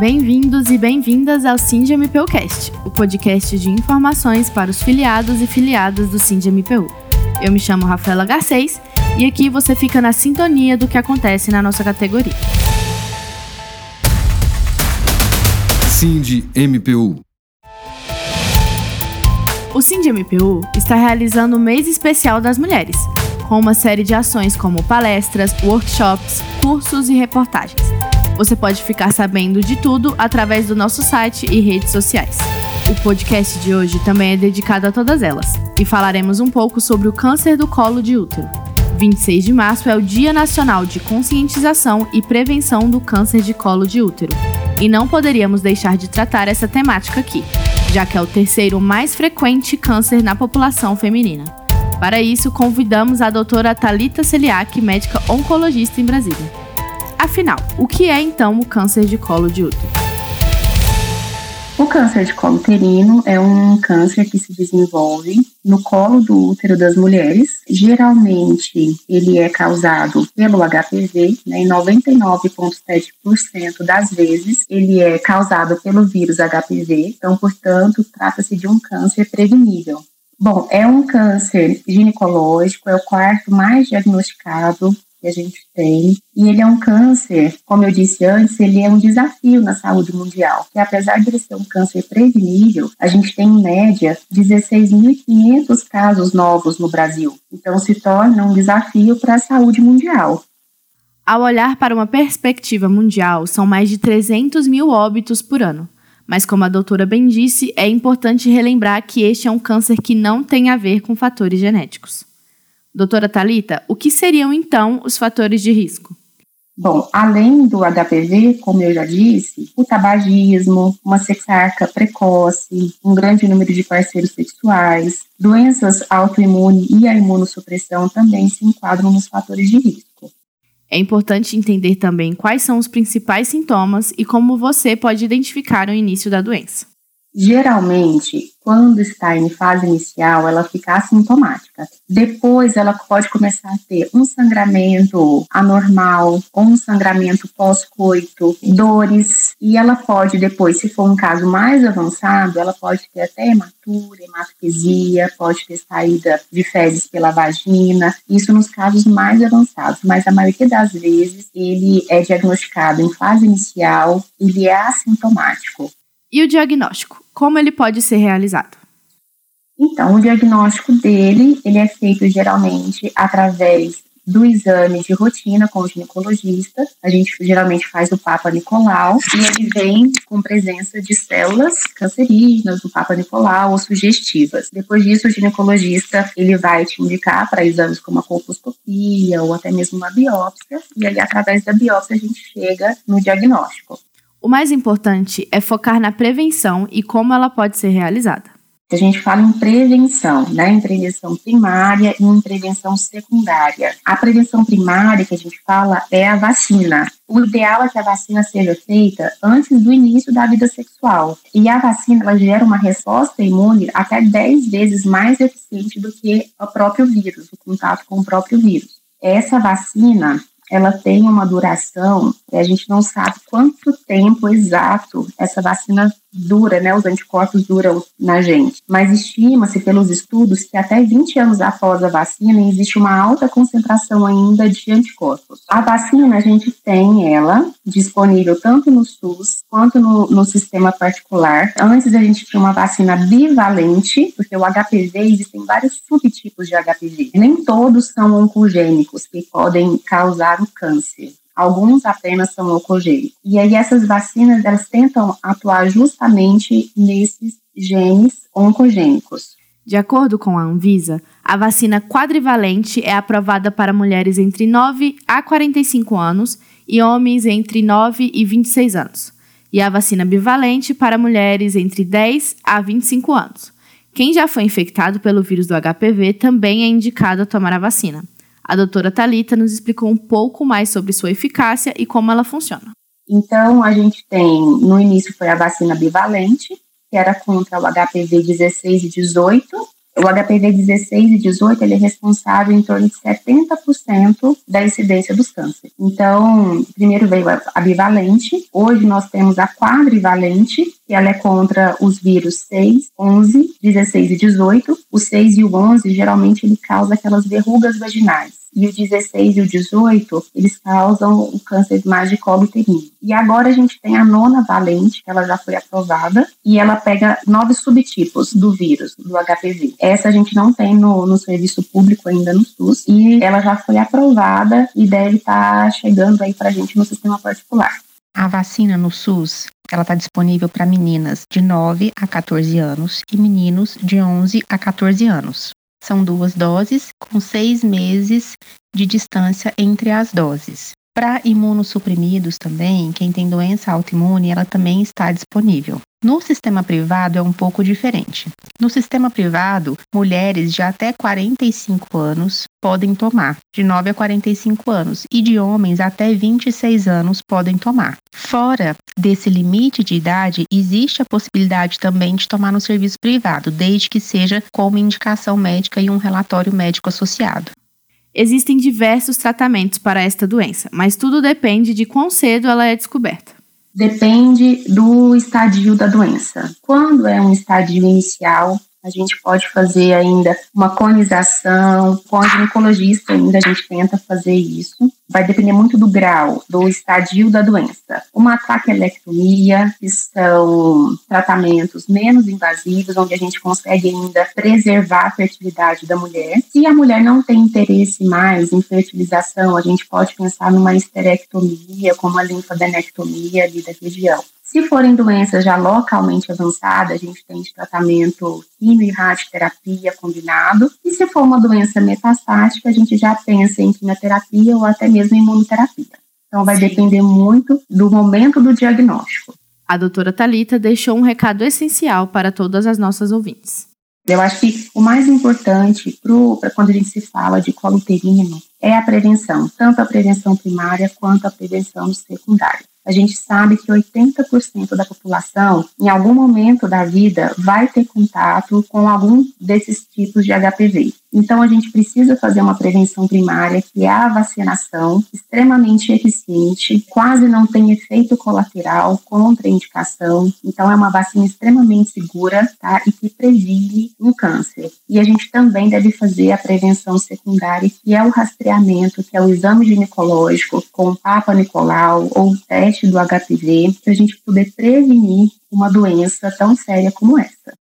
Bem-vindos e bem-vindas ao SINDMPUcast, o podcast de informações para os filiados e filiadas do SINDMPU. Eu me chamo Rafaela Garcês e aqui você fica na sintonia do que acontece na nossa categoria. SINDMPU O SINDMPU está realizando o mês especial das mulheres, com uma série de ações como palestras, workshops, cursos e reportagens. Você pode ficar sabendo de tudo através do nosso site e redes sociais. O podcast de hoje também é dedicado a todas elas e falaremos um pouco sobre o câncer do colo de útero. 26 de março é o Dia Nacional de Conscientização e Prevenção do Câncer de Colo de Útero. E não poderíamos deixar de tratar essa temática aqui, já que é o terceiro mais frequente câncer na população feminina. Para isso, convidamos a doutora Talita Celiak, médica oncologista em Brasília. Afinal, o que é então o câncer de colo de útero? O câncer de colo uterino é um câncer que se desenvolve no colo do útero das mulheres. Geralmente, ele é causado pelo HPV, né, em 99,7% das vezes, ele é causado pelo vírus HPV. Então, portanto, trata-se de um câncer prevenível. Bom, é um câncer ginecológico, é o quarto mais diagnosticado que a gente tem. E ele é um câncer, como eu disse antes, ele é um desafio na saúde mundial. Que apesar de ele ser um câncer prevenível, a gente tem em média 16.500 casos novos no Brasil. Então se torna um desafio para a saúde mundial. Ao olhar para uma perspectiva mundial, são mais de 300 mil óbitos por ano. Mas, como a doutora bem disse, é importante relembrar que este é um câncer que não tem a ver com fatores genéticos. Doutora Talita, o que seriam então os fatores de risco? Bom, além do HPV, como eu já disse, o tabagismo, uma sexarca precoce, um grande número de parceiros sexuais, doenças autoimunes e a imunossupressão também se enquadram nos fatores de risco. É importante entender também quais são os principais sintomas e como você pode identificar o início da doença. Geralmente, quando está em fase inicial, ela fica assintomática. Depois, ela pode começar a ter um sangramento anormal ou um sangramento pós-coito, dores, e ela pode depois, se for um caso mais avançado, ela pode ter até hematura, hematopesia, pode ter saída de fezes pela vagina, isso nos casos mais avançados, mas a maioria das vezes ele é diagnosticado em fase inicial, ele é assintomático. E o diagnóstico? Como ele pode ser realizado? Então, o diagnóstico dele, ele é feito geralmente através do exame de rotina com o ginecologista. A gente geralmente faz o Papa Nicolau e ele vem com presença de células cancerígenas do Papa Nicolau ou sugestivas. Depois disso, o ginecologista ele vai te indicar para exames como a colposcopia ou até mesmo uma biópsia. E aí, através da biópsia, a gente chega no diagnóstico. O mais importante é focar na prevenção e como ela pode ser realizada. A gente fala em prevenção, né? Em prevenção primária e em prevenção secundária. A prevenção primária que a gente fala é a vacina. O ideal é que a vacina seja feita antes do início da vida sexual. E a vacina ela gera uma resposta imune até 10 vezes mais eficiente do que o próprio vírus, o contato com o próprio vírus. Essa vacina, ela tem uma duração e a gente não sabe quanto tempo exato essa vacina dura, né? Os anticorpos duram na gente. Mas estima-se pelos estudos que até 20 anos após a vacina existe uma alta concentração ainda de anticorpos. A vacina a gente tem ela disponível tanto no SUS quanto no, no sistema particular. Antes a gente tinha uma vacina bivalente, porque o HPV existem vários subtipos de HPV. Nem todos são oncogênicos que podem causar o câncer alguns apenas são oncogênicos. E aí essas vacinas, elas tentam atuar justamente nesses genes oncogênicos. De acordo com a Anvisa, a vacina quadrivalente é aprovada para mulheres entre 9 a 45 anos e homens entre 9 e 26 anos, e a vacina bivalente para mulheres entre 10 a 25 anos. Quem já foi infectado pelo vírus do HPV também é indicado a tomar a vacina. A doutora Talita nos explicou um pouco mais sobre sua eficácia e como ela funciona. Então, a gente tem, no início foi a vacina bivalente, que era contra o HPV 16 e 18. O HPV 16 e 18 ele é responsável em torno de 70% da incidência dos cânceres. Então, primeiro veio a bivalente, hoje nós temos a quadrivalente, que ela é contra os vírus 6, 11, 16 e 18. O 6 e o 11, geralmente, ele causa aquelas verrugas vaginais e o 16 e o 18, eles causam o câncer mais de colo uterino. E agora a gente tem a nona valente, que ela já foi aprovada, e ela pega nove subtipos do vírus, do HPV. Essa a gente não tem no, no serviço público ainda no SUS, e ela já foi aprovada e deve estar tá chegando aí para a gente no sistema particular. A vacina no SUS, ela está disponível para meninas de 9 a 14 anos e meninos de 11 a 14 anos. São duas doses, com seis meses de distância entre as doses. Para imunossuprimidos também, quem tem doença autoimune, ela também está disponível. No sistema privado é um pouco diferente. No sistema privado, mulheres de até 45 anos podem tomar, de 9 a 45 anos, e de homens até 26 anos podem tomar. Fora desse limite de idade, existe a possibilidade também de tomar no serviço privado, desde que seja com uma indicação médica e um relatório médico associado. Existem diversos tratamentos para esta doença, mas tudo depende de quão cedo ela é descoberta. Depende do estadio da doença. Quando é um estadio inicial, a gente pode fazer ainda uma conização, com a ginecologista ainda a gente tenta fazer isso. Vai depender muito do grau, do estadio da doença. Uma traquelectomia, que são tratamentos menos invasivos, onde a gente consegue ainda preservar a fertilidade da mulher. Se a mulher não tem interesse mais em fertilização, a gente pode pensar numa esterectomia, como a linfadenectomia ali da região. Se forem doenças já localmente avançadas, a gente tem de tratamento quimio e radioterapia combinado. E se for uma doença metastática, a gente já pensa em quimioterapia ou até mesmo imunoterapia. Então vai Sim. depender muito do momento do diagnóstico. A doutora Talita deixou um recado essencial para todas as nossas ouvintes. Eu acho que o mais importante para quando a gente se fala de colo uterino é a prevenção, tanto a prevenção primária quanto a prevenção secundária a gente sabe que 80% da população, em algum momento da vida, vai ter contato com algum desses tipos de HPV. Então, a gente precisa fazer uma prevenção primária, que é a vacinação, extremamente eficiente, quase não tem efeito colateral, contraindicação. Então, é uma vacina extremamente segura, tá? E que previne um câncer. E a gente também deve fazer a prevenção secundária, que é o rastreamento, que é o exame ginecológico com Papa Nicolau ou teste do HPV, para a gente poder prevenir uma doença tão séria como essa.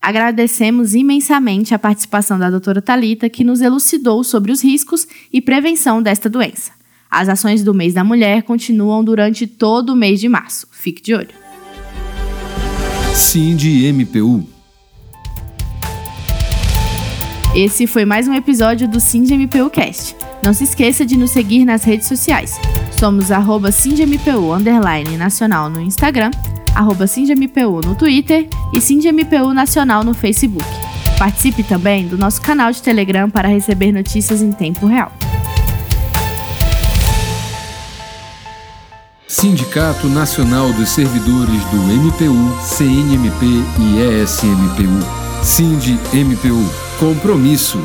Agradecemos imensamente a participação da doutora Talita, que nos elucidou sobre os riscos e prevenção desta doença. As ações do mês da mulher continuam durante todo o mês de março. Fique de olho. Cindy MPU. Esse foi mais um episódio do Cindy MPU Cast. Não se esqueça de nos seguir nas redes sociais. Somos arroba underline nacional no Instagram arroba SindMPU no Twitter e SindMPU Nacional no Facebook. Participe também do nosso canal de Telegram para receber notícias em tempo real. Sindicato Nacional dos Servidores do MPU, CNMP e ESMPU. Sind MPU. Compromisso.